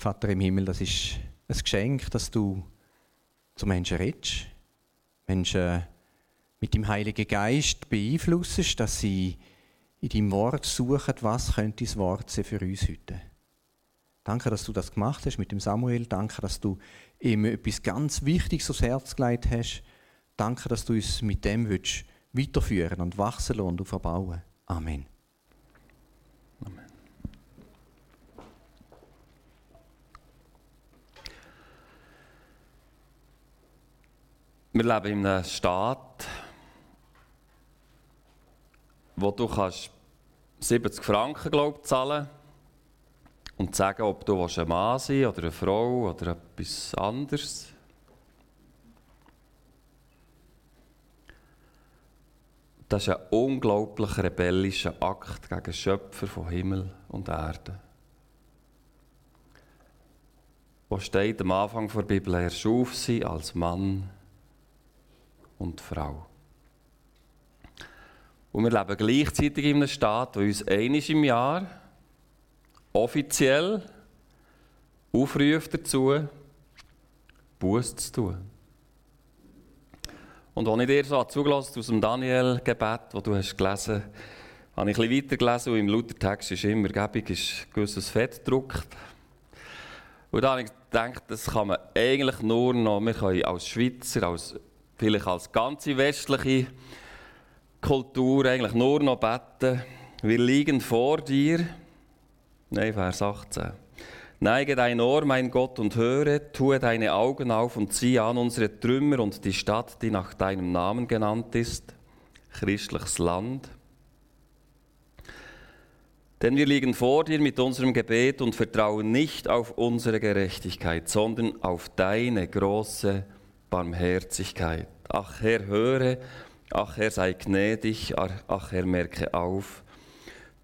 Vater im Himmel, das ist ein Geschenk, dass du zu Menschen redest, Menschen mit dem Heiligen Geist beeinflussest, dass sie in deinem Wort suchen, was könnte das Wort sein für uns heute. Danke, dass du das gemacht hast mit dem Samuel. Danke, dass du ihm etwas ganz Wichtiges aufs Herz gelegt hast. Danke, dass du uns mit dem weiterführen und wachsen und aufbauen. Amen. Wir leben in einem Staat, wo du kannst 70 Franken glaub, zahlen und sagen, ob du ein Mann sein oder eine Frau oder etwas anderes. Das ist ein unglaublich rebellischer Akt gegen den Schöpfer von Himmel und Erde. Wo steht am Anfang der Bibel, er schuf sie als Mann und Frau. Und wir leben gleichzeitig in einem Staat, der uns einiges im Jahr offiziell aufruft dazu, Buß zu tun. Und als ich dir so zugelassen aus dem Daniel-Gebet, das du hast gelesen hast, habe ich ein bisschen weitergelesen und im Luthertext ist immer gebig, ist gewisses Fett gedruckt. Und da habe ich gedacht, das kann man eigentlich nur noch, wir können als Schweizer, als, vielleicht als ganze westliche Kultur eigentlich nur noch beten, wir liegen vor dir. Nein, Vers 18. Neige dein Ohr, mein Gott, und höre, tue deine Augen auf und zieh an unsere Trümmer und die Stadt, die nach deinem Namen genannt ist, christliches Land. Denn wir liegen vor dir mit unserem Gebet und vertrauen nicht auf unsere Gerechtigkeit, sondern auf deine große Barmherzigkeit. Ach Herr, höre Ach Herr, sei gnädig, ach Herr, merke auf,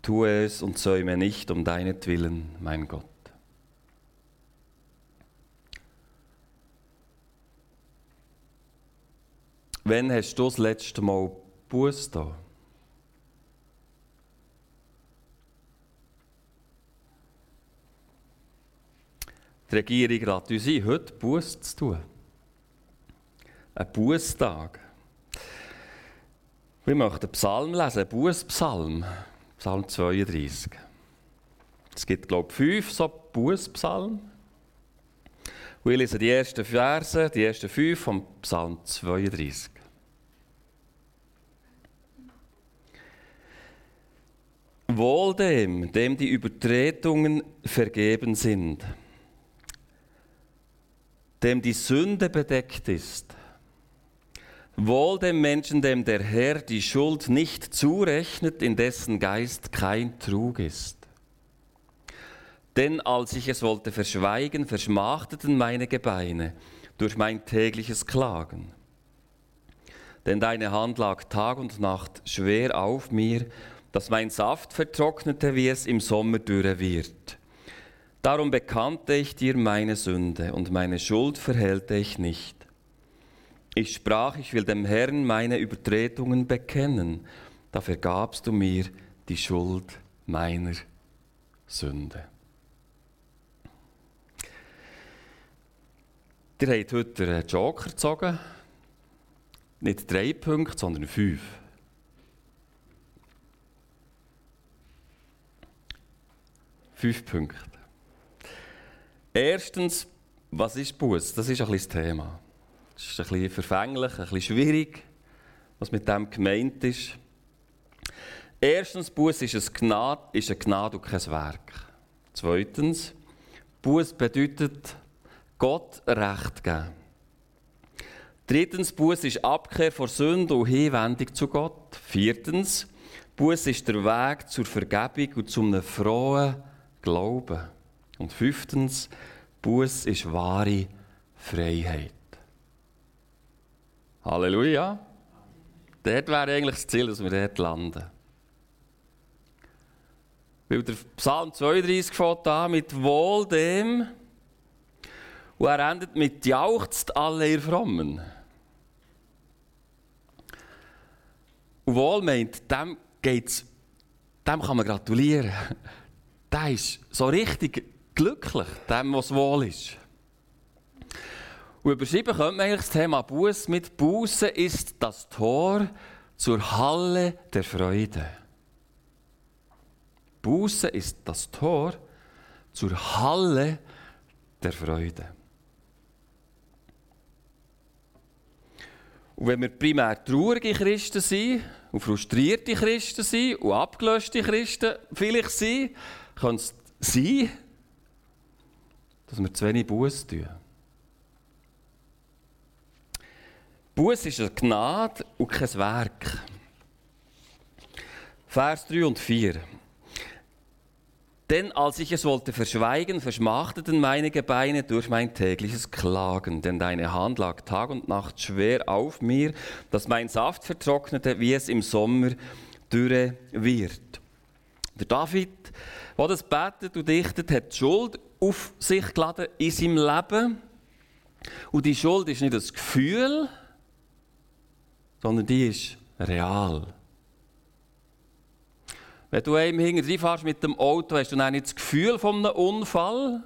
tue es und säume nicht um deinetwillen, mein Gott. Wann hast du das letzte Mal Buß da? Die Regierung rät uns ein, heute Buß zu tun. Ein Bußtag. Wir möchten Psalm lesen, Bußpsalm, Psalm 32. Es gibt, glaube ich, fünf so Bußpsalmen. Und ich lese die ersten Verse, die ersten fünf vom Psalm 32. Wohl dem, dem die Übertretungen vergeben sind, dem die Sünde bedeckt ist Wohl dem Menschen, dem der Herr die Schuld nicht zurechnet, in dessen Geist kein Trug ist. Denn als ich es wollte verschweigen, verschmachteten meine Gebeine durch mein tägliches Klagen. Denn deine Hand lag Tag und Nacht schwer auf mir, dass mein Saft vertrocknete, wie es im Sommer dürre wird. Darum bekannte ich dir meine Sünde und meine Schuld verhehlte ich nicht. Ich sprach, ich will dem Herrn meine Übertretungen bekennen. Da vergabst du mir die Schuld meiner Sünde. Ihr habt heute einen Joker gezogen. Nicht drei Punkte, sondern fünf. Fünf Punkte. Erstens, was ist Buß? Das ist ein bisschen das Thema. Es ist ein bisschen verfänglich, ein bisschen schwierig, was mit dem gemeint ist. Erstens, Buß ist, ein Gnade, ist eine Gnade und kein Werk. Zweitens, Buß bedeutet Gott Recht geben. Drittens, Buß ist Abkehr von Sünde und Hinwendung zu Gott. Viertens, Buß ist der Weg zur Vergebung und zum frohen Glauben. Und fünftens, Buß ist wahre Freiheit. Halleluja. Dort wäre eigentlich das Ziel, dass wir dort landen. Weil der Psalm 32 fängt an mit Wohl dem, und er endet mit Jauchzt alle ihr Frommen. Und wohl meint, dem geht's, dem kann man gratulieren. Der ist so richtig glücklich, dem, was wohl ist. Und überschrieben könnte man eigentlich das Thema Buß mit Buße ist das Tor zur Halle der Freude. Buße ist das Tor zur Halle der Freude. Und wenn wir primär traurige Christen sind und frustrierte Christen sind und abgelöschte Christen vielleicht sind, kann es sein, dass wir zu wenig Buß tun. Buß ist eine Gnade und kein Werk. Vers 3 und 4. Denn als ich es wollte verschweigen, verschmachteten meine Gebeine durch mein tägliches Klagen, denn deine Hand lag Tag und Nacht schwer auf mir, dass mein Saft vertrocknete, wie es im Sommer dürre wird. Der David, der das betet und dichtet, hat die Schuld auf sich geladen in seinem Leben. Und die Schuld ist nicht das Gefühl, sondern die ist real. Wenn du einem hinterher fährst mit dem Auto, hast du dann nicht das Gefühl von einem Unfall,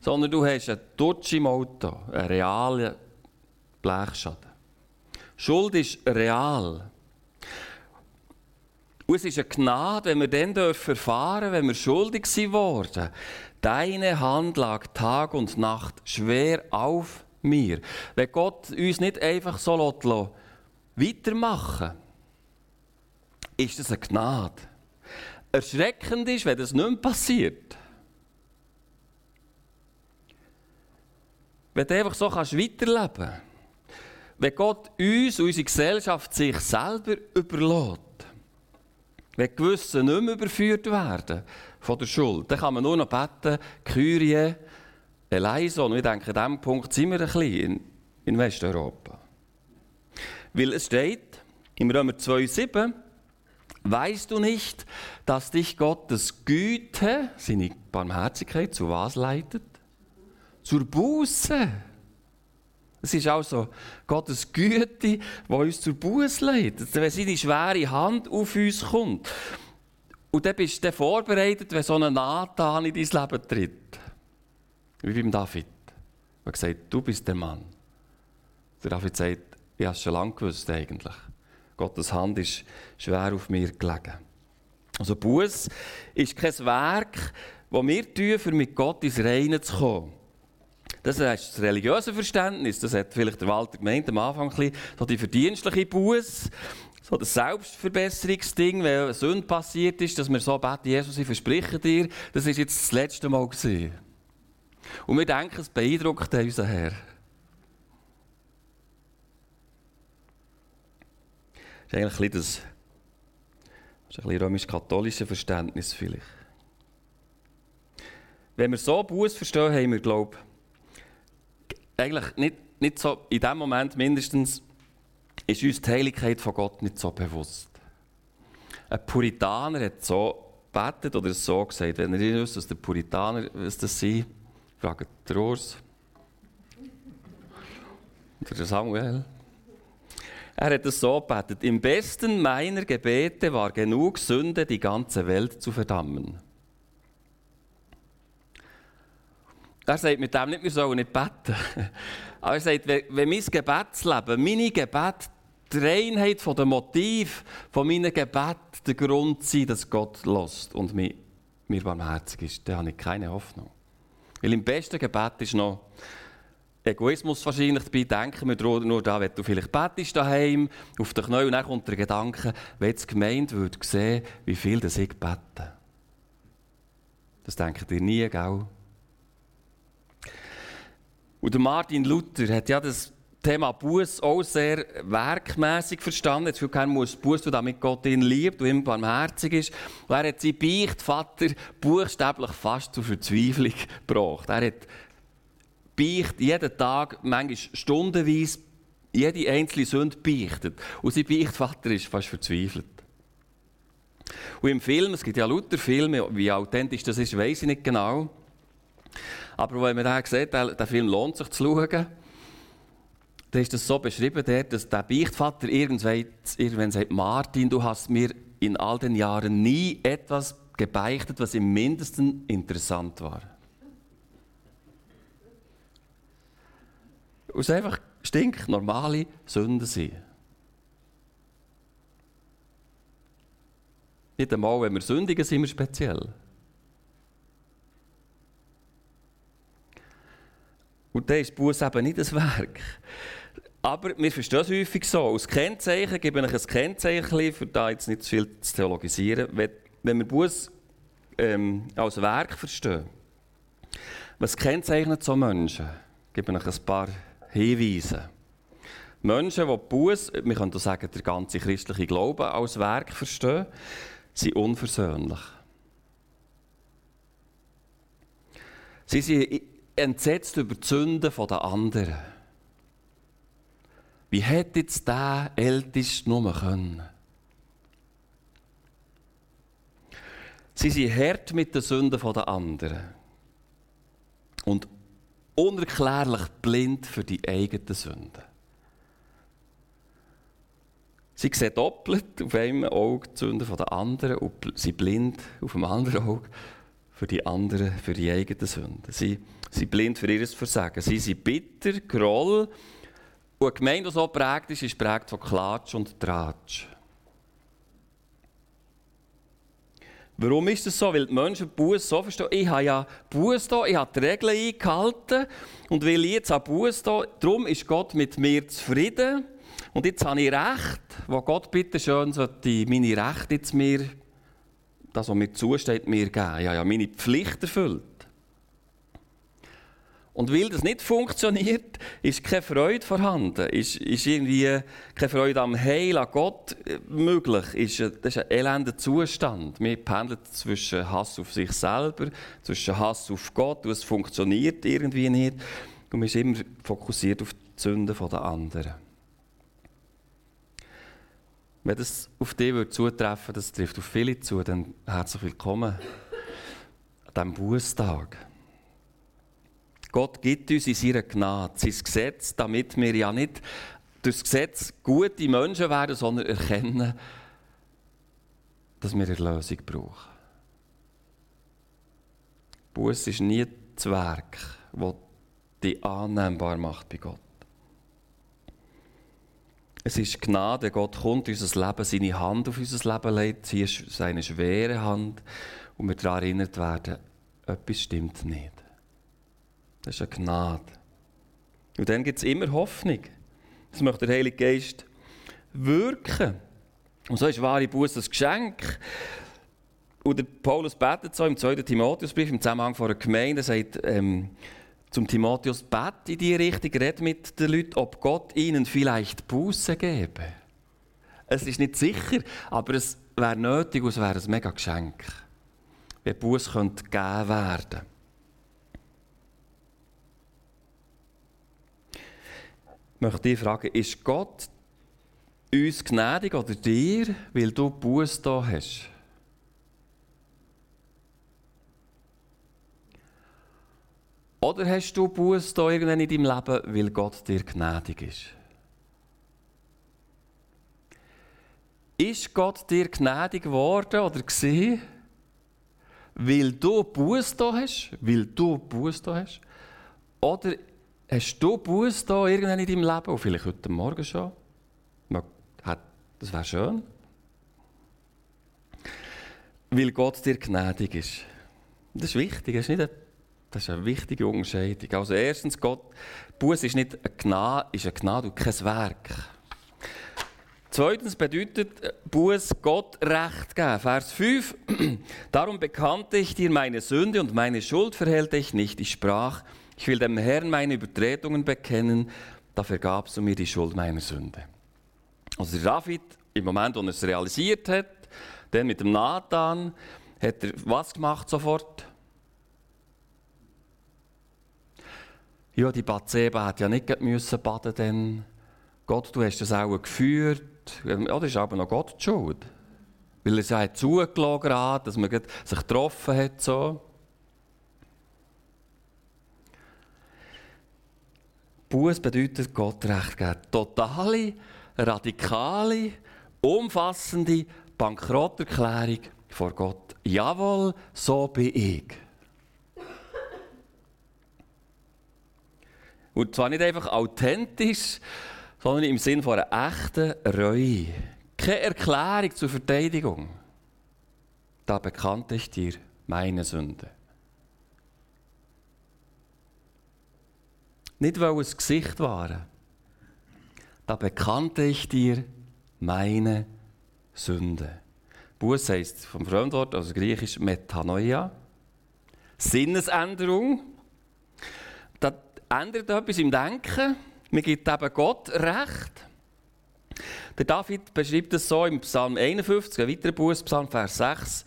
sondern du hast einen Dutsch im Auto, einen realen Blechschaden. Schuld ist real. Und es ist eine Gnade, wenn wir dann erfahren wenn wir schuldig sind Deine Hand lag Tag und Nacht schwer auf mir. Wenn Gott uns nicht einfach so lässt, weitermachen ist das eine Gnade. Erschreckend ist, wenn das nicht mehr passiert. Wenn du einfach so kannst weiterleben kannst. Wenn Gott uns, unsere Gesellschaft, sich selber überlässt. Wenn gewisse nicht mehr überführt werden von der Schuld, dann kann man nur noch beten, Kyrie, eleison. Und ich denke, an diesem Punkt sind wir ein bisschen in, Westeuropa. Weil es steht im Römer 2,7, weißt du nicht, dass dich Gottes Güte, seine Barmherzigkeit, zu was leitet? Zur Buße. Es ist also Gottes Güte, die uns zur Buße leitet. Wenn seine schwere Hand auf uns kommt. Und dann bist du vorbereitet, wenn so ein Nathan in dein Leben tritt. Wie beim David. Er hat gesagt, du bist der Mann. Der David sagt, ich habe es schon lange gewusst eigentlich. Gottes Hand ist schwer auf mir gelegen. Also Buß ist kein Werk, das wir tun, um mit Gott ins Reine zu kommen. Das ist das religiöse Verständnis. Das hat vielleicht der Walter gemeint am Anfang ein so die verdienstliche Buß, so das Selbstverbesserungsding, wenn eine Sünde passiert ist, dass wir so beten, Jesus, ich verspreche dir, das ist jetzt das letzte Mal gewesen. Und wir denken, es beeindruckt unseren Herr. Das ist eigentlich ein das, das ist ein römisch-katholisches Verständnis vielleicht. Wenn wir so Buß verstehen, haben wir, glaube ich, eigentlich nicht, nicht so, in dem Moment mindestens, ist uns die Heiligkeit von Gott nicht so bewusst. Ein Puritaner hat so gebetet oder so gesagt, wenn ihr wisst, was der Puritaner was das sind, Fragt der Urs. Oder der Samuel. Er hat es so gebetet. Im besten meiner Gebete war genug Sünde, die ganze Welt zu verdammen. Er sagt mit dem nicht, wir sollen nicht beten. Aber er sagt, wenn mein Gebetsleben, meine Gebet, die Reinheit von dem Motiv von meinen Gebet der Grund sein, dass Gott lost und mir, mir barmherzig ist, dann habe ich keine Hoffnung. Weil im besten Gebet ist noch Egoismus wahrscheinlich dabei. Denken wir nur da, wenn du vielleicht betest daheim, auf den Knien und dann kommt der Gedanke, wenn die Gemeinde würde sehen, wie viel das ich bete. Das denkt ihr nie, gell? Und Martin Luther hat ja das Thema Buß auch sehr werkmäßig verstanden. Jetzt keiner muss Buß tun, damit Gott ihn liebt und ihm barmherzig ist. Und er hat seinen Beichtvater buchstäblich fast zur Verzweiflung gebracht. Er hat Beicht jeden Tag, manchmal stundenweise, jede einzelne Sünde beichtet. Und sein Beichtvater ist fast verzweifelt. Und im Film, es gibt ja lauter Filme, wie authentisch das ist, weiß ich nicht genau. Aber wenn man da sieht, der Film lohnt sich zu schauen, da ist es so beschrieben, dass der Beichtvater irgendwann, sagt, Martin, du hast mir in all den Jahren nie etwas gebeichtet, was im mindesten interessant war. Es einfach stinknormale Sünden sind. Nicht einmal, wenn wir sündigen, sind wir speziell. Und dann ist Buß eben nicht das Werk. Aber wir verstehen es häufig so. Als Kennzeichen gebe ich ein Kennzeichen, für da jetzt nicht zu viel zu theologisieren. Wenn wir Buß ähm, als Werk verstehen, was kennzeichnet so Menschen? Ich gebe euch ein paar Hinweise. Menschen, die Buß, wir können sagen, der ganze christliche Glauben als Werk verstehen, sind unversöhnlich. Sie sind entsetzt über die Sünden der anderen. Wie hätte jetzt der Älteste nur können? Sie sind hart mit den Sünden der anderen. Und unerklärlich blind für die eigenen Sünden. Sie sehen doppelt auf einem Auge die Sünden der anderen und sind blind auf dem anderen Auge für die anderen, für die eigenen Sünden. Sie sind blind für ihr Versagen. Sie sind bitter, Groll. Und eine Gemeinde, die so prägt ist, ist prägt von Klatsch und Tratsch. Warum ist das so? Weil die Menschen Buß so verstehen. Ich habe ja Buß da, ich habe die Regeln eingehalten. Und weil ich jetzt an Buß da, darum ist Gott mit mir zufrieden. Und jetzt habe ich Recht, wo Gott bitte schön sollte meine Rechte jetzt mir, das, was mir zusteht, mir geben. Ich habe ja meine Pflicht erfüllt. Und weil das nicht funktioniert, ist keine Freude vorhanden. Ist, ist irgendwie keine Freude am Heil, an Gott möglich. Ist, das ist ein elender Zustand. Wir pendeln zwischen Hass auf sich selber, zwischen Hass auf Gott. Und es funktioniert irgendwie nicht. Und man ist immer fokussiert auf die Sünden der anderen. Wenn das auf dich zutreffen würde, das trifft auf viele zu, dann herzlich willkommen an diesem Bußtag. Gott gibt uns in seiner Gnade sein Gesetz, damit wir ja nicht durch das Gesetz gute Menschen werden, sondern erkennen, dass wir Erlösung brauchen. Buß ist nie das Werk, das dich annehmbar macht bei Gott. Es ist Gnade, Gott kommt unser Leben, seine Hand auf unser Leben legt, hier ist seine schwere Hand und wir daran erinnert werden, etwas stimmt nicht. Das ist eine Gnade. Und dann gibt es immer Hoffnung. Das möchte der Heilige Geist wirken. Und so ist wahre Buße ein Geschenk. Und der Paulus betet so im 2. Timotheusbrief im Zusammenhang von einer Gemeinde, sagt, ähm, zum Timotheus, bet in die Richtung, red mit den Leuten, ob Gott ihnen vielleicht Buße gebe. Es ist nicht sicher, aber es wäre nötig und es wäre ein mega Geschenk, wenn Buße gegeben werden könnte. Möchte dich fragen, ist Gott uns gnädig oder dir, weil du Buße da hast? Oder hast du Buß da irgendwann in deinem Leben, weil Gott dir gnädig ist? Ist Gott dir gnädig geworden oder gesehen, weil du Buß da hast? Weil du Buß da hast? Oder hast du Buß da irgendwann in deinem Leben, und vielleicht heute Morgen schon? Das wäre schön. Weil Gott dir gnädig ist. Das ist wichtig, das ist nicht das ist eine wichtige Unterscheidung. Also erstens, Gott, Buß ist nicht eine Gnade, ist eine Gnade und kein Werk. Zweitens bedeutet Buß Gott Recht geben. Vers 5. Darum bekannte ich dir meine Sünde und meine Schuld verhält ich nicht. Ich sprach, ich will dem Herrn meine Übertretungen bekennen, da vergabst du mir die Schuld meiner Sünde. Also der David, im Moment, wo er es realisiert hat, dann mit dem Nathan, hat er was gemacht sofort? Ja, die Bathseba hat ja nicht müssen baden denn Gott, du hast das auch geführt. Ja, das ist aber noch Gott die Schuld. Weil er es ja zugelassen hat, dass man sich getroffen hat. So. Buß bedeutet Gott recht geben. Totale, radikale, umfassende Bankrotterklärung vor Gott jawohl, so bin ich. Und zwar nicht einfach authentisch, sondern im Sinn von einer echten Reue. Keine Erklärung zur Verteidigung. Da bekannte ich dir meine Sünde. Nicht, es Gesicht waren. Da bekannte ich dir meine Sünde. Buß heisst vom Fremdwort, also griechisch Metanoia. Sinnesänderung. Das ändert etwas im Denken. Man gibt eben Gott Recht. Der David beschreibt es so im Psalm 51, ein weiterer Buß, Psalm Vers 6.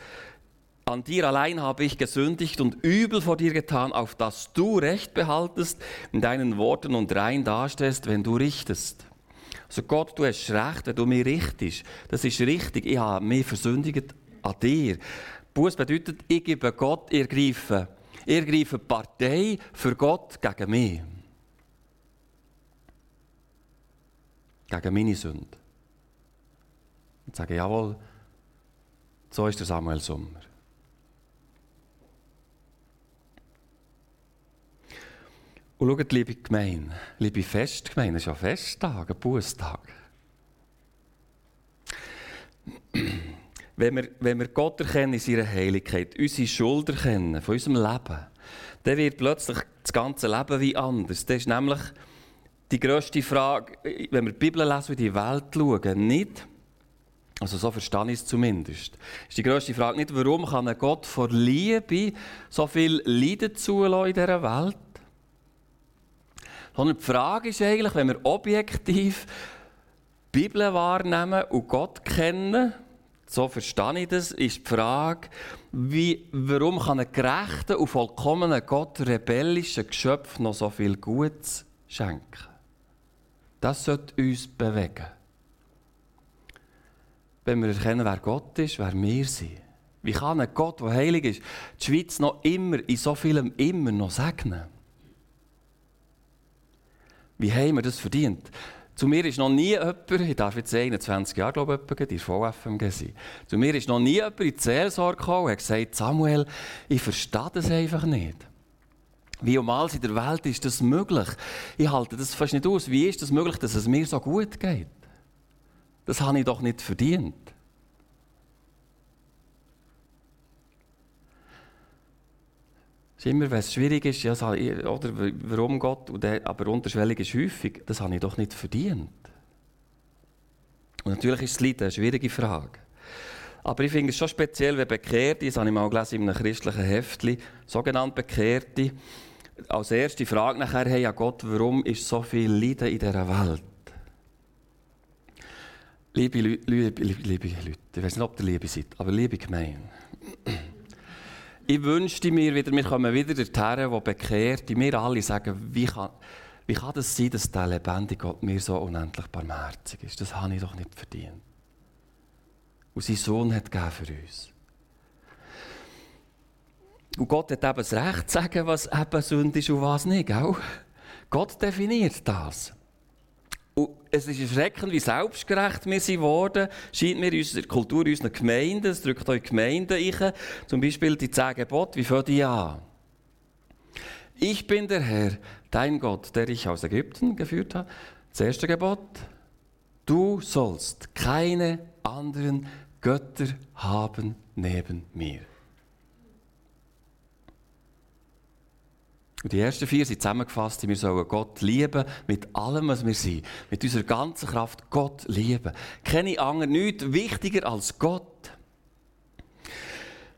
An dir allein habe ich gesündigt und übel vor dir getan, auf dass du Recht behaltest in deinen Worten und rein dastehst, wenn du richtest. Also Gott, du hast Recht, wenn du mich richtest. Das ist richtig. Ich habe mich versündigt an dir. Buß bedeutet, ich gebe Gott, ihr greife, ihr greife Partei für Gott gegen mich. Gegen meine Sünde. Und sage, jawohl, so ist der Samuel Sommer. Und schaut, liebe Gemeinde, liebe Festgemeinde, es ist ja Festtag, ein Bußtag. Wenn wir, wenn wir Gott erkennen in seiner Heiligkeit, unsere Schuld erkennen von unserem Leben, dann wird plötzlich das ganze Leben wie anders. Das ist nämlich die grösste Frage, wenn wir die Bibel lesen und in die Welt schauen, nicht, also so verstehe ich es zumindest, ist die grösste Frage nicht, warum kann ein Gott vor Liebe so viel Leiden zulassen in dieser Welt? Sondern die Frage ist eigentlich, wenn wir objektiv die Bibel wahrnehmen und Gott kennen, so verstehe ich das, ist die Frage, wie, warum kann ein gerechter und vollkommener Gott rebellischen Geschöpf noch so viel Gutes schenken? Das sollte uns bewegen. Wenn wir erkennen, wer Gott ist, wer wir sind. Wie kann ein Gott, der heilig ist, die Schweiz noch immer in so vielem immer noch segnen? Wie haben wir das verdient? Zu mir ist noch nie jemand, ich darf jetzt 21 Jahre, glaube ich, in der VFMG sein. Zu mir ist noch nie jemand in die Seelsorge gekommen und hat gesagt, Samuel, ich verstehe das einfach nicht. Wie um alles in der Welt ist das möglich? Ich halte das fast nicht aus. Wie ist das möglich, dass es mir so gut geht? Das habe ich doch nicht verdient. Es ist immer, wenn es schwierig ist, ja, oder warum Gott, aber unterschwellig ist häufig, das habe ich doch nicht verdient. Und natürlich ist das Lied eine schwierige Frage. Aber ich finde es schon speziell, wenn Bekehrte, das habe ich mal gelesen in einem christlichen Heftli, sogenannte Bekehrte, als erste Frage nachher haben, ja Gott, warum ist so viel Leiden in dieser Welt? Liebe, liebe, liebe, liebe Leute, ich weiß nicht, ob ihr Liebe seid, aber liebe Gemeinde, ich wünschte mir wieder, wir kommen wieder dorthin, wo bekehrt, die mir alle sagen, wie kann, wie kann das sein, dass der lebendige Gott mir so unendlich barmherzig ist? Das habe ich doch nicht verdient. Und sein Sohn hat gegeben für uns. Und Gott hat eben das Recht zu sagen, was eben Sünde ist und was nicht. Gell? Gott definiert das. Und es ist erschreckend, wie selbstgerecht wir sind worden, scheint mir in unserer Kultur, in unseren Gemeinden, es drückt euch Gemeinden ein, zum Beispiel die zehn Gebote, wie fangen die an? Ich bin der Herr, dein Gott, der dich aus Ägypten geführt hat. Das erste Gebot, du sollst keine anderen Götter haben neben mir. Und die ersten vier sind zusammengefasst, wir sollen Gott lieben mit allem, was wir sind. Mit unserer ganzen Kraft Gott lieben. Keine anderen, nichts wichtiger als Gott.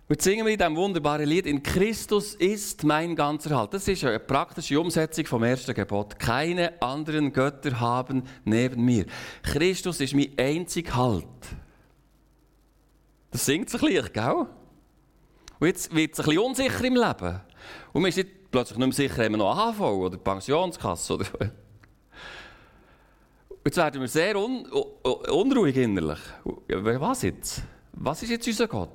Und singen wir in diesem wunderbaren Lied, in Christus ist mein ganzer Halt. Das ist eine praktische Umsetzung vom ersten Gebot. Keine anderen Götter haben neben mir. Christus ist mein einzig Halt. Das singt sich leicht, gell? Und jetzt wird es ein bisschen unsicher im Leben. Und man ist nicht plötzlich nicht mehr sicher, haben wir noch AHV oder Pensionskasse. Oder jetzt werden wir sehr un unruhig innerlich. Was jetzt? Was ist jetzt unser Gott?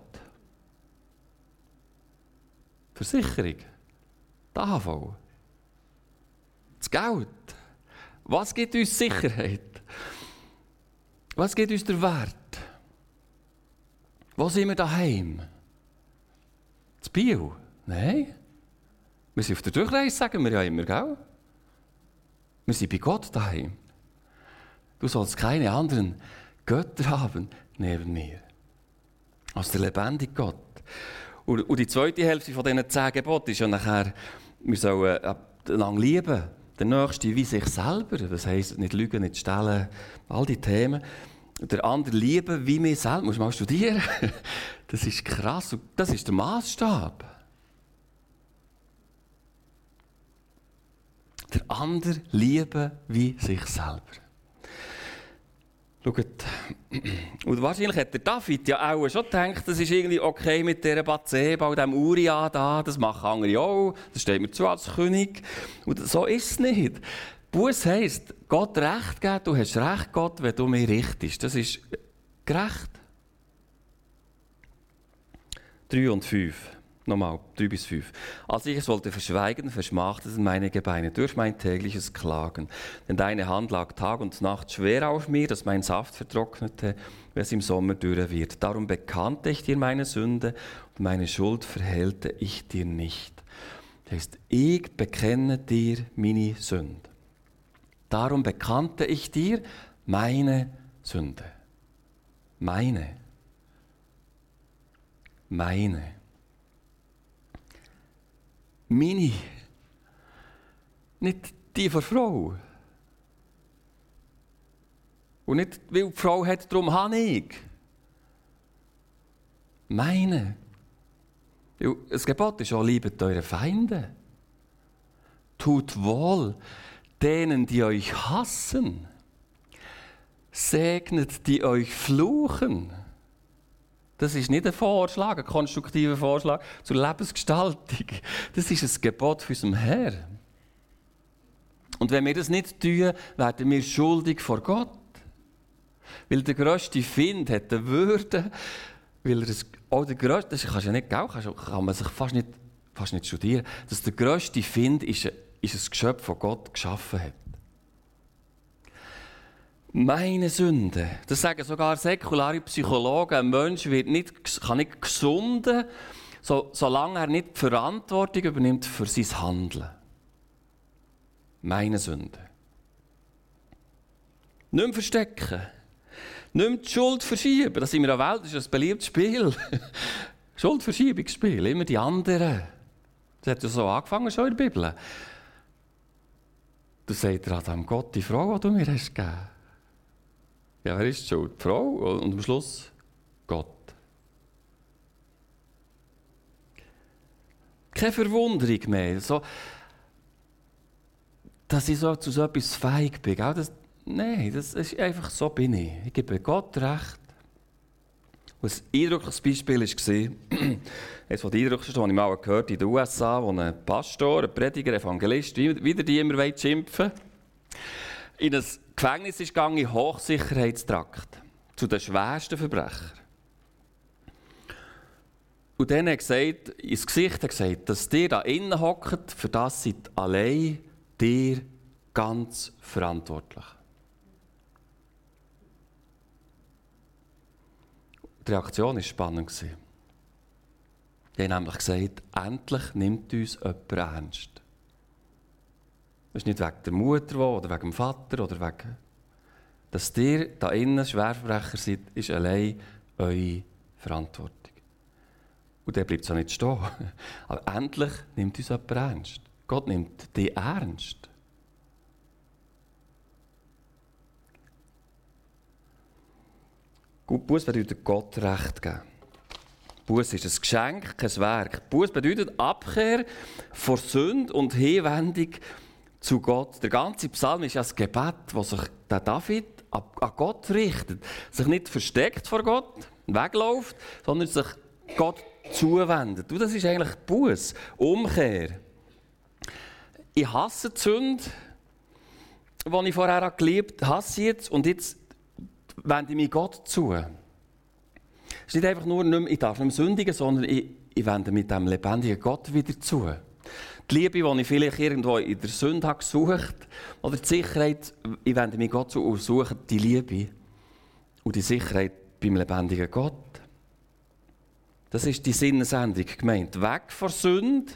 Versicherung. Die AHV. Das Geld. Was gibt uns Sicherheit? Was gibt uns der Wert? Wo sind wir daheim? Das Bio? Nein. Wir sind auf der Durchreise, sagen wir ja immer, gell? Wir sind bei Gott daheim. Du sollst keine anderen Götter haben neben mir. Als der lebendige Gott. Und, die zweite Hälfte von diesen zehn Geboten ist ja nachher, wir sollen äh, lang lieben. Der Nächste wie sich selber. Das heisst, nicht lügen, nicht stellen, all die Themen. Der andere lieben wie mich selber. Muss man studieren. Das ist krass. Das ist der Maßstab. Der andere lieben wie sich selber. Schaut, und wahrscheinlich hat der David ja auch schon gedacht, das ist irgendwie okay mit dieser Bathseba und dem Uria da, das machen andere auch, das steht mir zu als König. Und so ist es nicht. Buß heisst, Gott Recht geben, du hast Recht, Gott, wenn du mir richtest. Das ist gerecht. 3 und 5. Nochmal, 3 bis 5. Als ich es wollte verschweigen, verschmachteten meine Gebeine durch mein tägliches Klagen. Denn deine Hand lag Tag und Nacht schwer auf mir, dass mein Saft vertrocknete, wie es im Sommer dürre wird. Darum bekannte ich dir meine Sünde und meine Schuld verhehlte ich dir nicht. Das heißt, ich bekenne dir meine Sünde. Darum bekannte ich dir meine Sünde. Meine. Meine meine. Nicht die von Frau. Und nicht, weil die Frau hat, darum habe ich. Meine. Das Gebot ist auch, liebet eure Feinde. Tut wohl denen, die euch hassen. Segnet, die euch fluchen. Das ist nicht ein Vorschlag, ein konstruktiver Vorschlag zur Lebensgestaltung. Das ist ein Gebot für unserem Herr. Und wenn wir das nicht tun, werden wir schuldig vor Gott. Weil der grösste Find hat eine Würde, weil er es, auch der grösste, das kannst du ja nicht, kann man sich fast nicht, fast nicht studieren, dass der grösste Find ist, ist ein Geschöpf, das Gott geschaffen hat meine Sünde. Das sagen sogar säkulare Psychologen. Ein Mensch wird nicht, kann nicht gesunden, so, solange er nicht die Verantwortung übernimmt für sein Handeln. Meine Sünde. Nicht mehr verstecken. Nicht mehr die Schuld verschieben. Das wir in der Welt, ist ein beliebtes Spiel. Schuldverschiebungsspiel, immer die anderen. Das hat ja so angefangen schon in der Bibel. Du sagst Adam, Gott, die Frau, die du mir hast gegeben ja, wer ist schuld? Die Frau und am Schluss Gott. Keine Verwunderung mehr. So, dass ich so zu so etwas feig bin. Das, nein, das ist einfach so bin ich. Ich gebe Gott recht. Und ein eindrückliches Beispiel war, eines der eindrücklichsten, das ich mal gehört in den USA, wo ein Pastor, ein Prediger, Evangelist, wieder die immer schimpfen in ein Gefängnis ist gegangen, in Hochsicherheitstrakt, zu den schwersten Verbrechern. Und dann hat er gesagt, ins Gesicht hat gesagt, dass dir da innen hockt, für das seid allein dir ganz verantwortlich. Die Reaktion war spannend. Die haben nämlich gesagt, endlich nimmt uns jemand ernst. Das ist nicht wegen der Mutter oder wegen dem Vater oder wegen. Dass ihr da innen Schwerverbrecher seid, ist allein eure Verantwortung. Und der bleibt so nicht stehen. Aber endlich nimmt uns jemand ernst. Gott nimmt dich ernst. Gut, Buß bedeutet Gott Recht geben. Buß ist ein Geschenk, kein Werk. Buß bedeutet Abkehr vor Sünde und Hinwendung zu Gott. Der ganze Psalm ist ein Gebet, das sich der David an Gott richtet. Sich nicht versteckt vor Gott, wegläuft, sondern sich Gott zuwendet. Und das ist eigentlich Buß, Umkehr. Ich hasse die Sünde, die ich vorher geliebt habe, hasse jetzt und jetzt wende ich mich Gott zu. Es ist nicht einfach nur, nicht mehr, ich darf nicht mehr sündigen, sondern ich, ich wende mich dem lebendigen Gott wieder zu. Die Liebe, die ich vielleicht irgendwo in der Sünde habe gesucht oder die Sicherheit, ich wende mich Gott zu und suche die Liebe und die Sicherheit beim lebendigen Gott. Das ist die Sinnesendung gemeint. Weg von Sünde,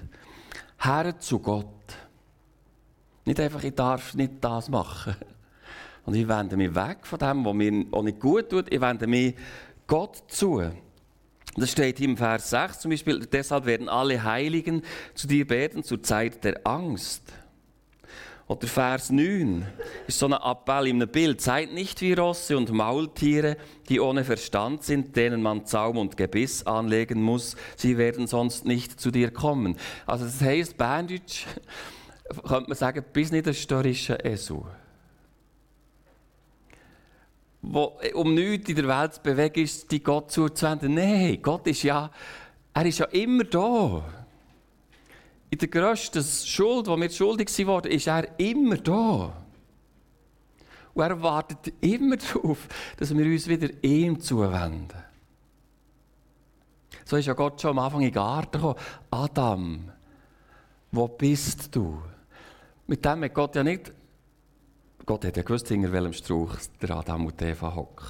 her zu Gott. Nicht einfach, ich darf nicht das machen. Und ich wende mich weg von dem, was mir nicht gut tut. Ich wende mich Gott zu. Das steht im Vers 6 zum Beispiel, deshalb werden alle Heiligen zu dir beten zur Zeit der Angst. Oder Vers 9 ist so ein Appell in einem Bild. Seid nicht wie Rosse und Maultiere, die ohne Verstand sind, denen man Zaum und Gebiss anlegen muss. Sie werden sonst nicht zu dir kommen. Also das heisst, Berndeutsch könnte man sagen, bis nicht der störrische Esu. Wo um nichts in der Welt zu bewegen ist, die Gott zuzuwenden. Nein, Gott ist ja, er ist ja immer da in der grössten Schuld, die wir schuldig wurden, ist er immer da. Und er wartet immer darauf, dass wir uns wieder ihm zuwenden. So ist ja Gott schon am Anfang in den Garten gekommen. Adam, wo bist du? Mit dem hat Gott ja nicht. Gott hat ja gewusst, hinter welchem Strauch der Adam und Eva hocken.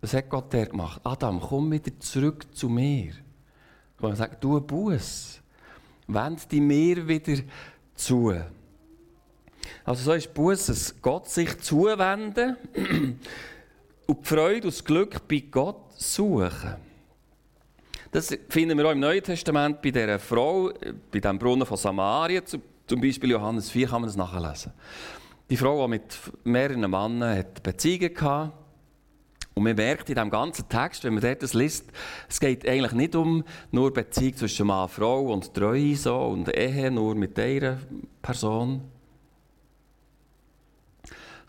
Das hat Gott der gemacht. Adam, komm wieder zurück zu mir. Wo man sagt, du Buß, wend die mir wieder zu. Also so ist Buß, Gott sich zuwenden und die Freude und das Glück bei Gott suchen. Das finden wir auch im Neuen Testament bei dieser Frau, bei dem Brunnen von Samaria, zum Beispiel Johannes 4 kann man das nachlesen. Die Frau, die mit mehreren Männern Beziehungen hatte, und man merkt in diesem ganzen Text, wenn man dort das liest, es geht eigentlich nicht um nur Beziehung zwischen Mann und Frau und Treue so und Ehe nur mit dieser Person.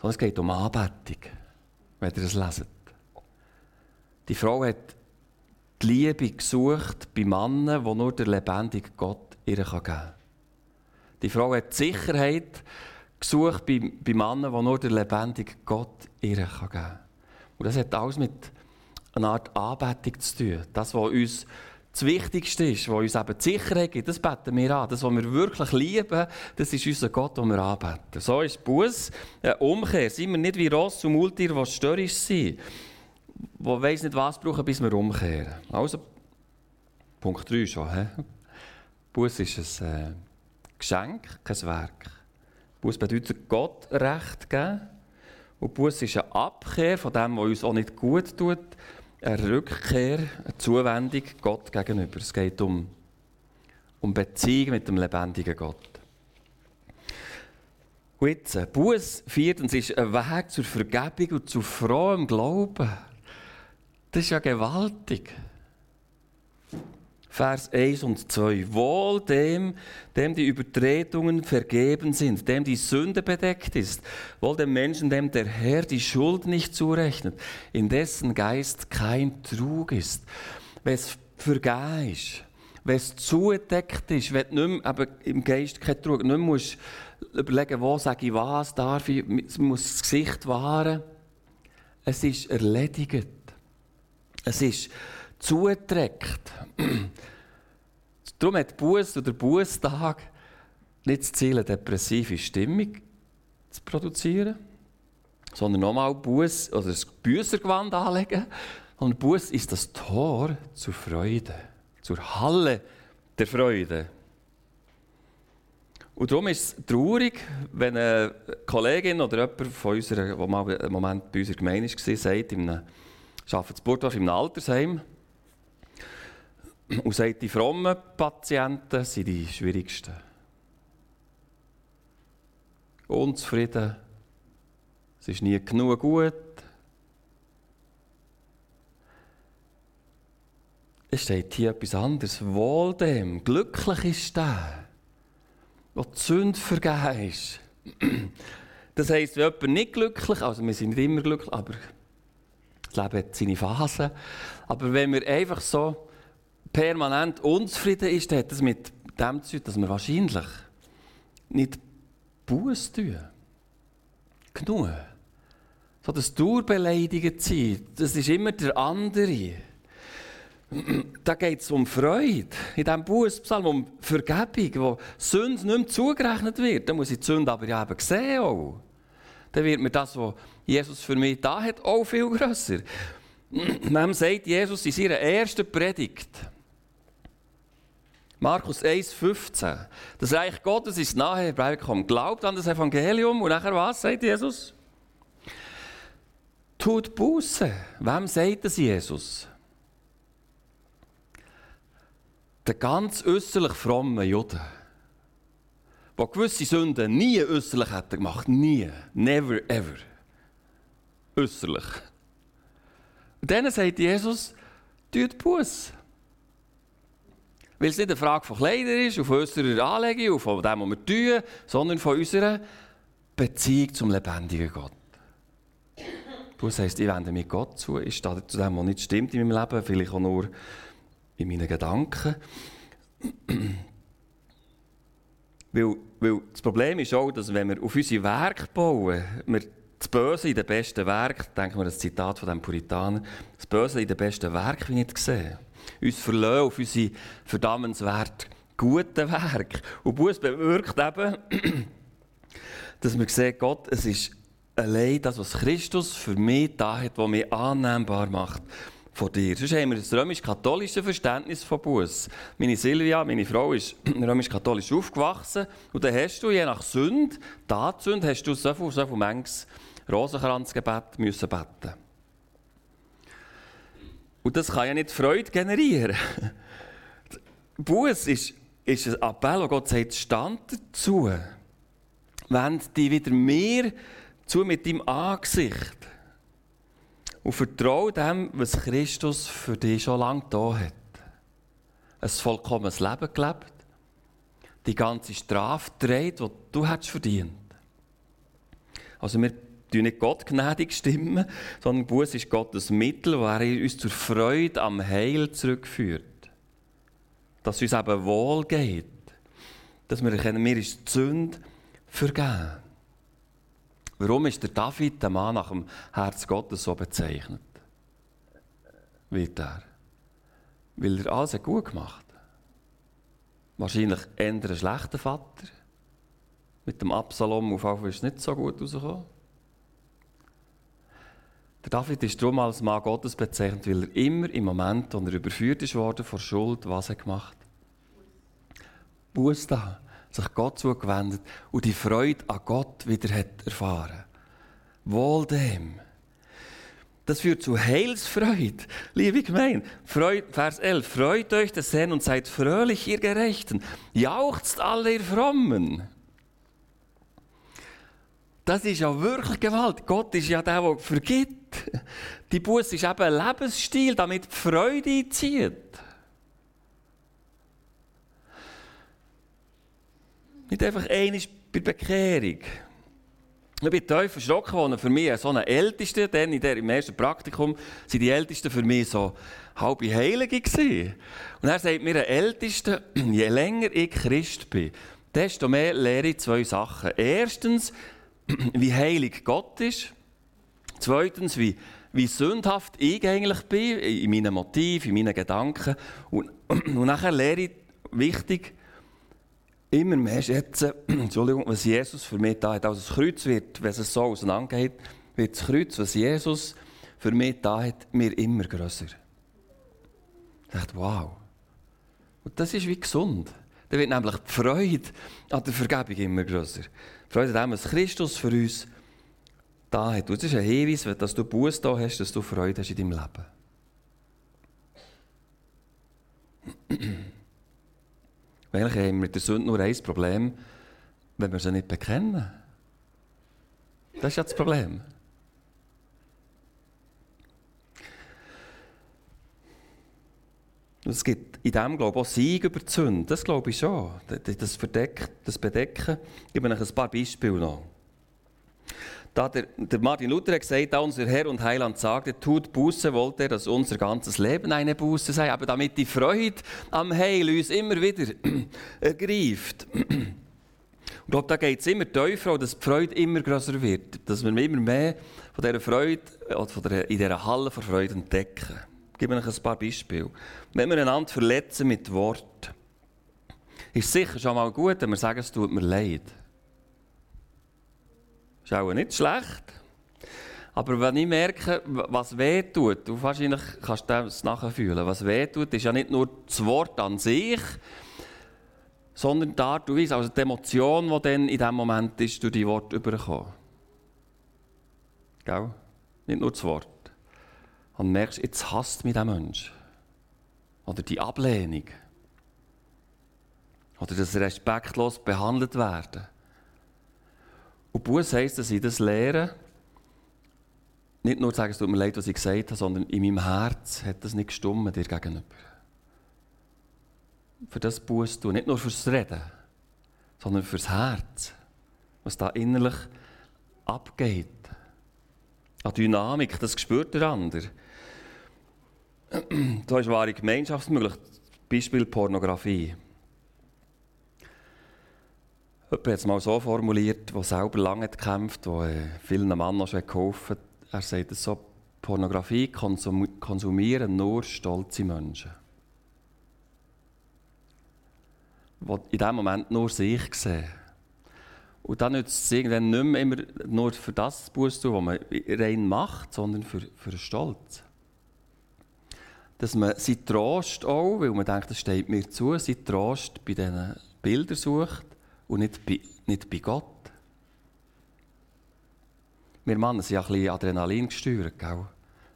Sondern es geht um Anbetung, wenn ihr das leset. Die Frau hat die Liebe gesucht bei Männern, die nur der lebendige Gott ihr geben kann. Die Frau hat Sicherheit gesucht bei, bei Männern, die nur der lebendige Gott ihr geben kann. Und das hat alles mit einer Art Anbetung zu tun. Das, was uns das Wichtigste ist, was uns eben die Sicherheit gibt, das beten wir an. Das, was wir wirklich lieben, das ist unser Gott, den wir anbeten. So ist Buß eine Umkehr. Sind wir nicht wie Ross und Multier, die störrisch sind, die weiss nicht was brauchen, bis wir umkehren. Also, Punkt 3 schon. Buß ist ein äh, Geschenk, kein Werk. Buß bedeutet Gott Recht geben. Und Buß ist eine Abkehr von dem, was uns auch nicht gut tut, eine Rückkehr, eine Zuwendung Gott gegenüber. Es geht um, um Beziehung mit dem lebendigen Gott. Und jetzt, Buß viertens ist ein Weg zur Vergebung und zu frohem Glauben. Das ist ja gewaltig. Vers 1 und 2. Wohl dem, dem die Übertretungen vergeben sind, dem die Sünde bedeckt ist, wohl dem Menschen, dem der Herr die Schuld nicht zurechnet, in dessen Geist kein Trug ist. Wenn es vergeben ist, wenn es zugedeckt ist, wenn du nicht mehr, aber im Geist kein Trug, nicht musst überlegen, wo sage ich was, darf ich, muss das Gesicht wahren. Es ist erledigt. Es ist zuträgt. Darum hat Buß oder Bußtag nicht das Ziel, eine depressive Stimmung zu produzieren, sondern nochmal Buß oder das Büßergewand anlegen. Und Buß ist das Tor zur Freude, zur Halle der Freude. Und darum ist es traurig, wenn eine Kollegin oder jemand von unserer, der mal einen Moment bei unserer Gemeinde war, sagt, in einem, arbeitet in einem Altersheim, und sagt, die frommen Patienten sind die schwierigsten. Unzufrieden, es ist nie genug gut. Es steht hier etwas anderes. Wohl dem, glücklich ist der, der die Sünde vergeben ist. Das heisst, wenn jemand nicht glücklich, also wir sind nicht immer glücklich, aber das Leben hat seine Phasen. Aber wenn wir einfach so permanent unzufrieden ist, hat das mit dem zu tun, dass wir wahrscheinlich nicht Buß tun. Genug. So das Dauerbeleidigt sein, das ist immer der andere. Da geht es um Freude. In diesem Bußpsalm um Vergebung, wo Sünde nicht mehr zugerechnet wird. Da muss ich die Sünde aber ja eben sehen. Auch. Dann wird mir das, was Jesus für mich da hat, auch viel grösser. Wem sagt Jesus in seiner ersten Predigt? Markus 1,15. Das Reich Gottes ist nahe herbeigekommen. Glaubt an das Evangelium und nachher was, sagt Jesus? Tut Buße. Wem sagt das Jesus? Der ganz äußerlich frommen Juden, der gewisse Sünden nie äußerlich hätte gemacht. Nie. Never ever. Äußerlich. Und dann sagt Jesus, tut Buße. Weil es nicht eine Frage von Kleidern ist, auf unserer Anlegung, von dem, was wir tun, sondern von unserer Beziehung zum lebendigen Gott. Das heisst, ich wende mich Gott zu. Ich stehe zu dem, was nicht stimmt in meinem Leben, vielleicht auch nur in meinen Gedanken. weil, weil das Problem ist auch, dass wenn wir auf unsere Werke bauen, wir das Böse in den besten Werk, denken wir das Zitat von dem Puritaner, das Böse in den besten Werk wie nicht gesehen. Uns verlassen auf unsere verdammenswert guten Werke. Und Buß bewirkt eben, dass wir sehen, Gott, es ist allein das, was Christus für mich da hat, was mich annehmbar macht von dir. Sonst haben wir das römisch-katholische Verständnis von Buß. Meine Silvia, meine Frau, ist römisch-katholisch aufgewachsen. Und dann hast du, je nach Sünde, Tatsünde, hast du so viel, so viel Mengs Rosenkranzgebet müssen beten. Und das kann ja nicht Freude generieren. Buß ist, ist ein Appell, wo Gott sagt, stand dazu. Wend dich wieder mehr zu mit deinem Angesicht. Und vertraue dem, was Christus für dich schon lange da hat. Ein vollkommenes Leben gelebt. Die ganze Strafe dreht, die du hättest verdient. Also wir stimmen nicht Gott gnädig stimmen, sondern Buß ist Gottes Mittel, wo er uns zur Freude am Heil zurückführt. Dass es uns eben wohl geht. Dass wir erkennen, mir ist die Sünde vergeben. Warum ist der David, der Mann nach dem Herz Gottes, so bezeichnet? Wird er? Weil er alles gut gemacht hat. Wahrscheinlich eher ein schlechter Vater. Mit dem Absalom auf Fall ist es nicht so gut rausgekommen. Der David ist darum als Mann Gottes bezeichnet, weil er immer im Moment, wo er überführt ist worden vor Schuld, was er gemacht hat? Da, sich Gott zugewendet und die Freude an Gott wieder hat erfahren. Wohl dem. Das führt zu Heilsfreude. Liebe Gemeinde, Freud, Vers 11. Freut euch des Herrn und seid fröhlich, ihr Gerechten. Jauchzt alle, ihr Frommen. Das ist ja wirklich Gewalt. Gott ist ja der, der vergibt. Die Buße ist eben ein Lebensstil, damit Freude einzieht. Nicht einfach einig bei der Bekehrung. Ich bin tief erschrocken, als für mich so ein Ältester, dann in der, im ersten Praktikum, sind die Ältesten für mich so halbe Heilige gewesen. Und er sagt mir, ein Ältester, je länger ich Christ bin, desto mehr lehre ich zwei Sachen. Erstens, wie heilig Gott ist. Zweitens, wie, wie sündhaft ich eigentlich bin, in meinen Motiven, in meinen Gedanken. Und, und nachher lehre ich, wichtig, immer mehr schätzen, Entschuldigung, was Jesus für mich da hat. Also das Kreuz wird, wenn es so auseinandergeht, wird das Kreuz, was Jesus für mich da hat, mir immer grösser. Ich dachte, wow. Und das ist wie gesund. Dann wird nämlich die Freude an der Vergebung immer grösser. Freude an dem, was Christus für uns da hat. Und das ist ein Hinweis, dass du Buß da hast, dass du Freude hast in deinem Leben. Eigentlich haben wir mit der Sünde nur ein Problem, wenn wir sie nicht bekennen. Das ist ja das Problem. Es gibt in dem glaube auch Sieg über die Sünde. Das glaube ich schon. Das, Verdecken, das Bedecken. Ich gebe euch ein paar Beispiele noch. Da der, der, Martin Luther hat gesagt, da unser Herr und Heiland sagte, tut Buße, wollte er, dass unser ganzes Leben eine Buße sei, aber damit die Freude am Heil uns immer wieder ergreift. Ich glaube, da geht es immer tiefer, dass die Freude immer größer wird, dass wir immer mehr von dieser Freude, oder von der, in dieser Halle von Freude entdecken. Ich gebe euch ein paar Beispiele. Wenn wir einander verletzen mit Wort, ist es sicher schon mal gut, wenn wir sagen, es tut mir leid. Ist auch nicht schlecht. Aber wenn ich merke, was weh tut, du wahrscheinlich kannst du das nachfühlen, was weh tut, ist ja nicht nur das Wort an sich, sondern die Art und Weise, also die Emotion, die dann in diesem Moment ist, durch die Worte überkommen. Gell? Nicht nur das Wort. Und du merkst, jetzt hasst mich der Mensch. Oder die Ablehnung. Oder das respektlos behandelt werden. Und Buß heisst, dass ich das lehre, nicht nur zu sagen, es tut mir leid, was ich gesagt habe, sondern in meinem Herz hat das nicht gestummt dir gegenüber. Für das Buß tun, nicht nur fürs Reden, sondern fürs Herz, was da innerlich abgeht. An Dynamik, das spürt der andere. da ist wahre Gemeinschaft möglich. Beispiel Pornografie. Jemand hat es mal so formuliert, der selber lange gekämpft hat, der äh, vielen Männern schon geholfen hat. Er sagt so, Pornografie konsum konsumieren nur stolze Menschen. Die in diesem Moment nur sich sehen. Und dann nützt es irgendwann nicht mehr immer nur für das Buß was man rein macht, sondern für, für Stolz. Dass man sie Trost auch, weil man denkt, das steht mir zu, sie Trost bei diesen Bildern sucht und nicht bei, nicht bei Gott. Wir Männer sind ja ein bisschen Adrenalin gesteuert, gell?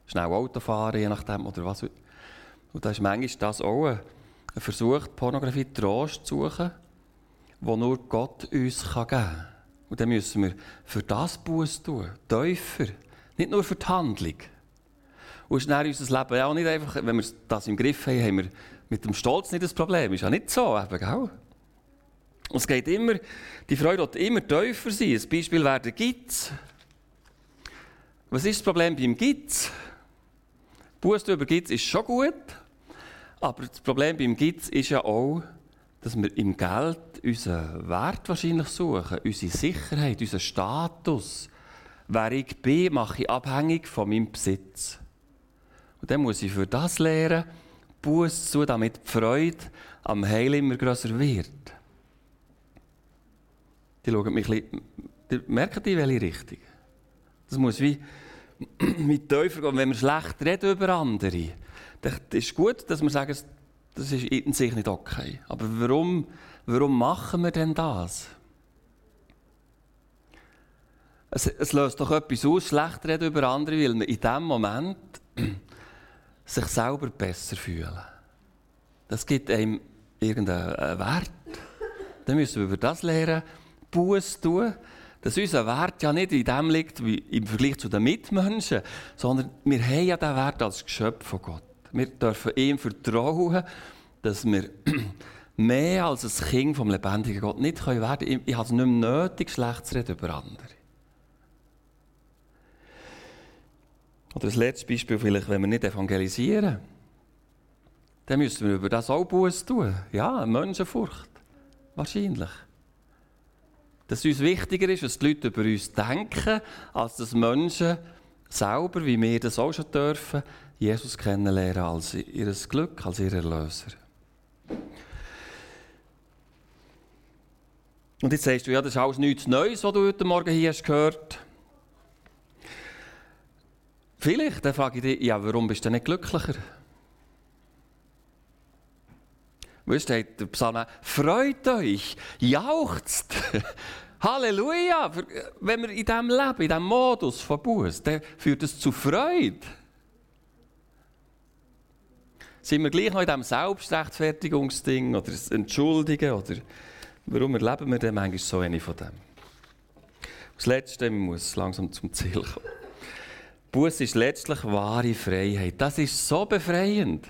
Schnell Auto fahren, je nachdem, oder was. Und da ist manchmal das auch ein Versuch, Pornografie Trost zu suchen, wo nur Gott uns geben kann. Und dann müssen wir für das Buß tun, tiefer, nicht nur für die Handlung. Und ist dann unser Leben auch nicht einfach, wenn wir das im Griff haben, haben wir mit dem Stolz nicht das Problem. Ist ja nicht so, eben, gell? Und es geht immer, die Freude wird immer tiefer sein. Ein Beispiel wäre der Gitz. Was ist das Problem beim Gitz? Buß über Gitz ist schon gut, aber das Problem beim Gitz ist ja auch, dass wir im Geld unseren Wert wahrscheinlich suchen, unsere Sicherheit, unseren Status. Wer ich bin, mache ich abhängig von meinem Besitz. Und dann muss ich für das lernen, Buß zu, damit die Freude am Heil immer größer wird. Die schauen mich ein merken die, welche Richtung. Das muss wie, wie tiefer gehen. Wenn wir schlecht reden über andere, dann ist gut, dass wir sagen, das ist in sich nicht okay. Aber warum, warum machen wir denn das? Es, es löst doch etwas aus, schlecht reden über andere, weil wir in dem Moment sich selber besser fühlen. Das gibt einem irgendeinen Wert. Dann müssen wir über das lernen, Buß tun, dass unser Wert ja nicht in dem liegt wie im Vergleich zu den Mitmenschen, sondern wir haben ja den Wert als Geschöpf von Gott. Wir dürfen ihm vertrauen, dass wir mehr als ein Kind vom lebendigen Gott nicht werden können. Ich habe es nicht mehr nötig, schlecht zu reden über andere. Oder das letzte Beispiel vielleicht, wenn wir nicht evangelisieren, dann müssen wir über das auch Buß tun. Ja, Menschenfurcht. Wahrscheinlich dass es uns wichtiger ist, was die Leute über uns denken, als dass Menschen selber, wie wir das auch schon dürfen, Jesus kennenlernen als ihr Glück, als ihr Erlöser. Und jetzt sagst du, ja, das ist alles nichts Neues, was du heute Morgen hier hast gehört. Vielleicht, dann frage ich dich, ja, warum bist du nicht glücklicher? Wo steht der Psalm? Freut euch, jauchzt. Halleluja! Wenn wir in diesem Leben, in diesem Modus von Buß, dann führt es zu Freude. Sind wir gleich noch in diesem Selbstrechtfertigungsding oder das Entschuldigen oder warum erleben wir denn manchmal so eine von dem? Das Letzte, man muss langsam zum Ziel kommen. Buß ist letztlich wahre Freiheit. Das ist so befreiend.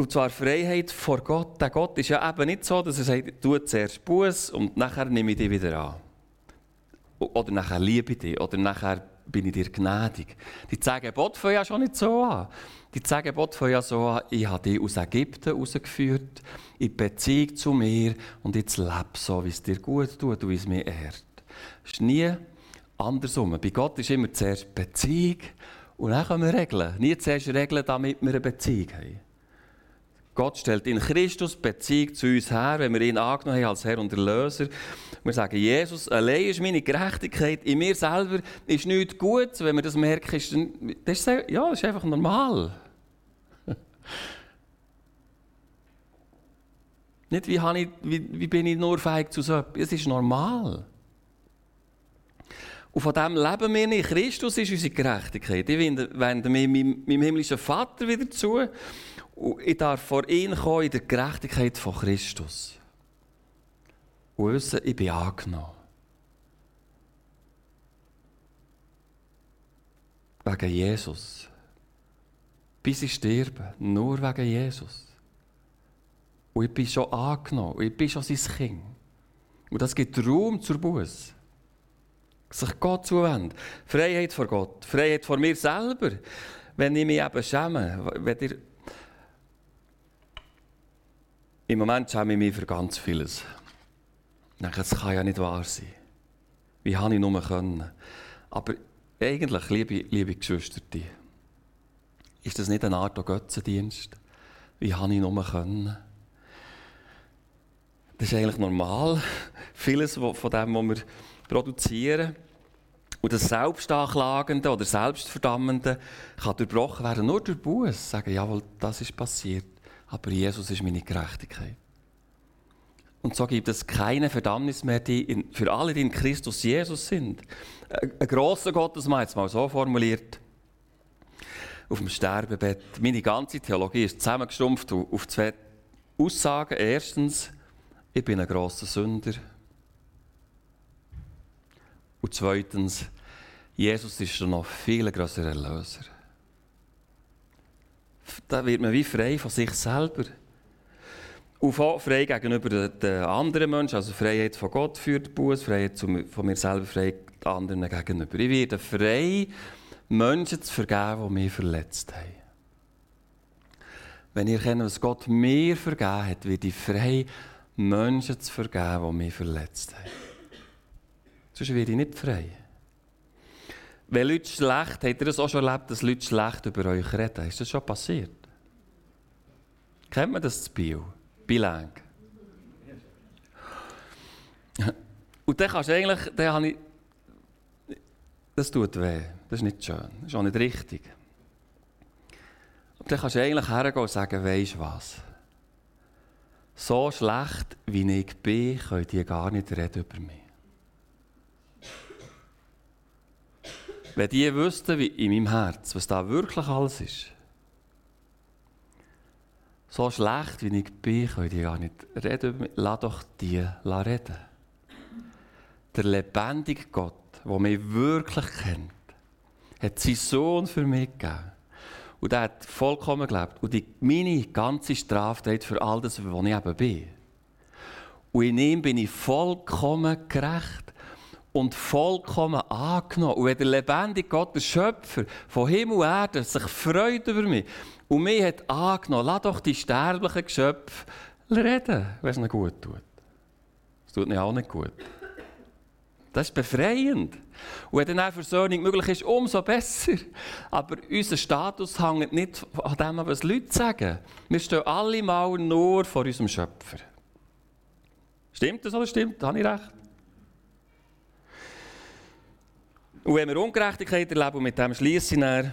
Und zwar Freiheit vor Gott. Der Gott ist ja eben nicht so, dass er sagt, tu zuerst Buß und nachher nehme ich dich wieder an. Oder nachher liebe ich dich. Oder nachher bin ich dir gnädig. Die zehn Gebote fangen ja schon nicht so an. Die zehn Gebote fangen ja so an, ich habe dich aus Ägypten herausgeführt, in Beziehung zu mir und jetzt lebe so, wie es dir gut tut und wie es mir ehrt. Es ist nie andersrum. Bei Gott ist immer zuerst Beziehung und dann können wir regeln. Nie zuerst regeln, damit wir eine Beziehung haben. Gott stellt in Christus Beziehung zu uns her, wenn wir ihn angenommen haben als Herr und Erlöser. Wir sagen, Jesus allein ist meine Gerechtigkeit. In mir selber ist nichts gut. Wenn wir das merken, ist das, ja, das ist einfach normal. Nicht, wie, ich, wie, wie, bin ich nur fähig zu so etwas. Es ist normal. Und von dem leben wir nicht. Christus ist unsere Gerechtigkeit. Ich wende mich meinem himmlischen Vater wieder zu. Und ich darf vor ihn kommen in der Gerechtigkeit von Christus. Und wissen, ich bin angenommen. Wegen Jesus. Bis ich sterbe. Nur wegen Jesus. Und ich bin schon angenommen. Ich bin schon sein Kind. Und das gibt Raum zur Buße. Sich Gott zuwenden. Freiheit vor Gott. Freiheit vor mir selber. Wenn ich mich eben schäme. Wenn ihr Im Moment schäme ich mich für ganz vieles. Ich denke, das kann ja nicht wahr sein. Wie habe ich nur können? Aber eigentlich, liebe, liebe Geschwister, ist das nicht eine Art Götzendienst? Wie habe ich nur können? Das ist eigentlich normal. Vieles von dem, was wir produzieren. Und das Selbstanklagende oder Selbstverdammende kann durchbrochen werden, nur durch Buß. Sagen, jawohl, das ist passiert aber Jesus ist meine Gerechtigkeit. Und so gibt es keine Verdammnis mehr die in, für alle, die in Christus Jesus sind. Ein, ein grosser Gottesmann, jetzt mal so formuliert, auf dem Sterbebett. Meine ganze Theologie ist zusammengestumpft auf zwei Aussagen. Erstens, ich bin ein grosser Sünder. Und zweitens, Jesus ist noch viel größerer Erlöser da wird man wie frei von sich selber. Und frei gegenüber den anderen Menschen, also Freiheit von Gott führt Buß, Freiheit von mir selber, den anderen gegenüber. Ich werde frei, Menschen zu vergeben, die mich verletzt haben. Wenn ihr erkennt, was Gott mir vergeben hat, werde ich frei, Menschen zu vergeben, die mich verletzt haben. Sonst werde ich nicht frei. Wenn Leute schlecht, habt ihr das auch schon erlebt, dass Leute schlecht über euch reden? Ist das schon passiert? Kennt man das Bio? Bilang. Und dann kannst du eigentlich, dann habe ich, das tut weh, das ist nicht schön, das ist auch nicht richtig. Und dann kannst du eigentlich hergehen und sagen, weisst du was? So schlecht, wie ich bin, könnt ihr gar nicht reden über mich. Wenn die wüssten, wie in meinem Herz, was da wirklich alles ist, so schlecht wie ich bin, können die gar nicht reden. Lass doch die reden. Der lebendige Gott, der mich wirklich kennt, hat seinen Sohn für mich gegeben. Und er hat vollkommen gelebt. Und die, meine ganze Straftat für all das, was ich eben bin. Und in ihm bin ich vollkommen gerecht und vollkommen angenommen. Und wenn der lebendige Gott, der Schöpfer von Himmel und Erde, sich freut über mich und mich hat angenommen, lass doch die sterblichen Geschöpfe reden, wenn es ihnen gut tut. Es tut ihnen auch nicht gut. Das ist befreiend. Und wenn dann Versöhnung möglich ist, umso besser. Aber unser Status hängt nicht an dem, was Leute sagen. Wir stehen alle mal nur vor unserem Schöpfer. Stimmt das oder stimmt? Habe ich recht? Und wenn wir Ungerechtigkeit erleben, und mit dem schließe ich dann,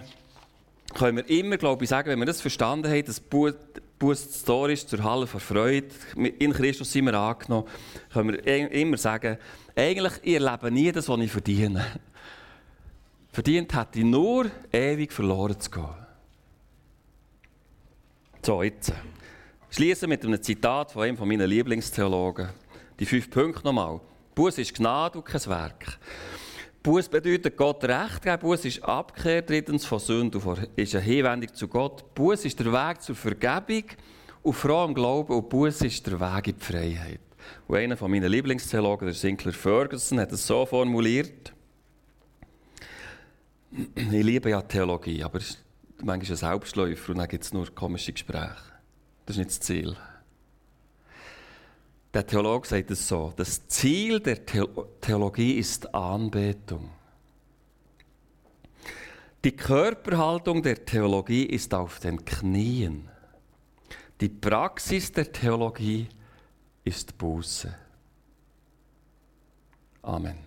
können wir immer, glaube ich, sagen, wenn wir das verstanden haben, dass Buß Tor ist zur Halle von Freude, in Christus sind wir angenommen, können wir immer sagen, eigentlich, ich erlebe nie das, was ich verdiene. Verdient hätte ich nur, ewig verloren zu gehen. So, jetzt. Schließe mit einem Zitat von einem meiner Lieblingstheologen. Die fünf Punkte nochmal. Buß ist Gnade und kein Werk. Buß bedeutet Gott Recht geben. Buß ist Abkehr drittens von Sünde ist eine Hinwendung zu Gott. Buß ist der Weg zur Vergebung und frohem Glauben und Buß ist der Weg in die Freiheit. Und einer von meinen Lieblingstheologen, der Sinclair Ferguson, hat es so formuliert. Ich liebe ja Theologie, aber es ist manchmal ein Selbstläufer und dann gibt es nur komische Gespräche. Das ist nicht das Ziel. Der Theologe sagt es so: Das Ziel der Theologie ist Anbetung. Die Körperhaltung der Theologie ist auf den Knien. Die Praxis der Theologie ist Buße. Amen.